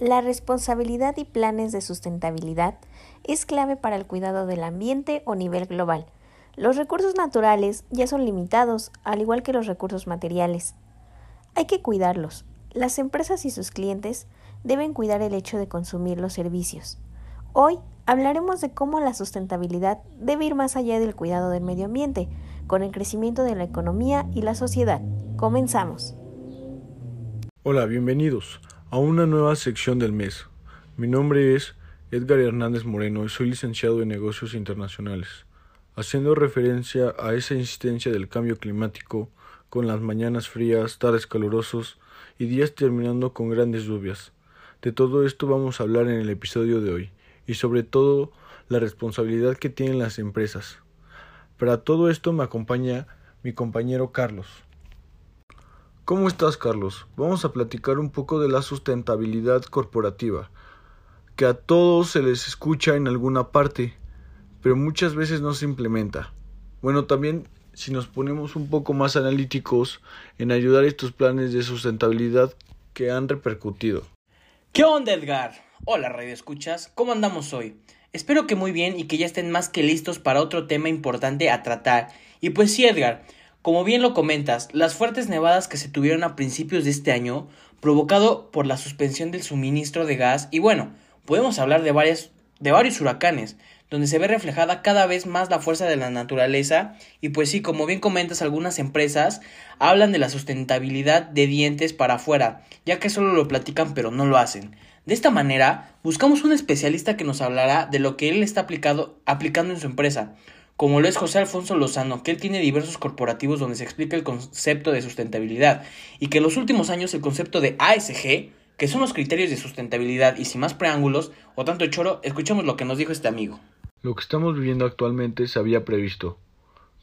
La responsabilidad y planes de sustentabilidad es clave para el cuidado del ambiente o nivel global. Los recursos naturales ya son limitados, al igual que los recursos materiales. Hay que cuidarlos. Las empresas y sus clientes deben cuidar el hecho de consumir los servicios. Hoy hablaremos de cómo la sustentabilidad debe ir más allá del cuidado del medio ambiente, con el crecimiento de la economía y la sociedad. Comenzamos. Hola, bienvenidos a una nueva sección del mes. Mi nombre es Edgar Hernández Moreno y soy licenciado en negocios internacionales. Haciendo referencia a esa insistencia del cambio climático, con las mañanas frías, tardes calurosos y días terminando con grandes lluvias. De todo esto vamos a hablar en el episodio de hoy, y sobre todo la responsabilidad que tienen las empresas. Para todo esto me acompaña mi compañero Carlos. ¿Cómo estás, Carlos? Vamos a platicar un poco de la sustentabilidad corporativa, que a todos se les escucha en alguna parte, pero muchas veces no se implementa. Bueno, también si nos ponemos un poco más analíticos en ayudar a estos planes de sustentabilidad que han repercutido. ¿Qué onda, Edgar? Hola, Radio Escuchas, ¿cómo andamos hoy? Espero que muy bien y que ya estén más que listos para otro tema importante a tratar. Y pues sí, Edgar, como bien lo comentas, las fuertes nevadas que se tuvieron a principios de este año, provocado por la suspensión del suministro de gas, y bueno, podemos hablar de, varias, de varios huracanes, donde se ve reflejada cada vez más la fuerza de la naturaleza, y pues sí, como bien comentas, algunas empresas hablan de la sustentabilidad de dientes para afuera, ya que solo lo platican pero no lo hacen. De esta manera, buscamos un especialista que nos hablará de lo que él está aplicado, aplicando en su empresa, como lo es José Alfonso Lozano, que él tiene diversos corporativos donde se explica el concepto de sustentabilidad y que en los últimos años el concepto de ASG, que son los criterios de sustentabilidad y sin más preámbulos o tanto choro, escuchemos lo que nos dijo este amigo. Lo que estamos viviendo actualmente se había previsto,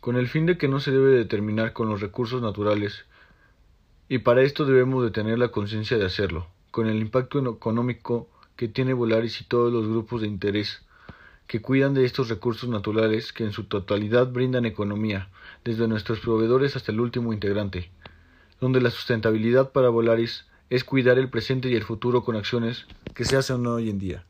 con el fin de que no se debe determinar con los recursos naturales, y para esto debemos de tener la conciencia de hacerlo, con el impacto económico que tiene Volaris y todos los grupos de interés que cuidan de estos recursos naturales que en su totalidad brindan economía, desde nuestros proveedores hasta el último integrante, donde la sustentabilidad para Volaris es cuidar el presente y el futuro con acciones que se hacen hoy en día.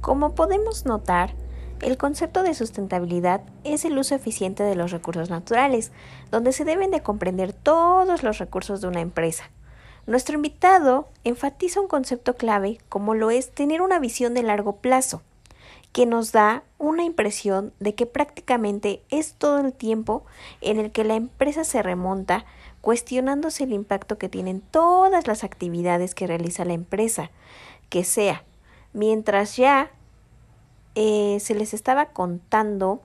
Como podemos notar, el concepto de sustentabilidad es el uso eficiente de los recursos naturales, donde se deben de comprender todos los recursos de una empresa. Nuestro invitado enfatiza un concepto clave como lo es tener una visión de largo plazo, que nos da una impresión de que prácticamente es todo el tiempo en el que la empresa se remonta cuestionándose el impacto que tienen todas las actividades que realiza la empresa, que sea, mientras ya eh, se les estaba contando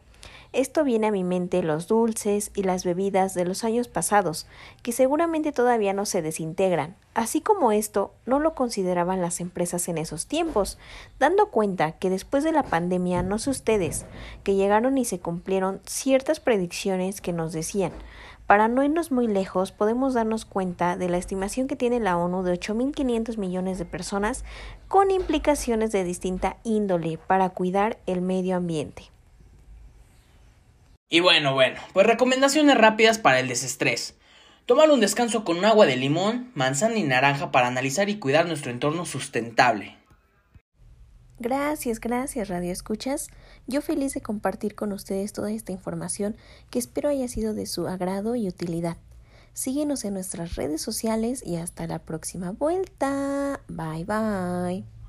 esto viene a mi mente los dulces y las bebidas de los años pasados, que seguramente todavía no se desintegran, así como esto no lo consideraban las empresas en esos tiempos, dando cuenta que después de la pandemia, no sé ustedes, que llegaron y se cumplieron ciertas predicciones que nos decían, para no irnos muy lejos, podemos darnos cuenta de la estimación que tiene la ONU de 8.500 millones de personas con implicaciones de distinta índole para cuidar el medio ambiente. Y bueno, bueno, pues recomendaciones rápidas para el desestrés. Tomar un descanso con agua de limón, manzana y naranja para analizar y cuidar nuestro entorno sustentable. Gracias, gracias Radio Escuchas. Yo feliz de compartir con ustedes toda esta información que espero haya sido de su agrado y utilidad. Síguenos en nuestras redes sociales y hasta la próxima vuelta. Bye bye.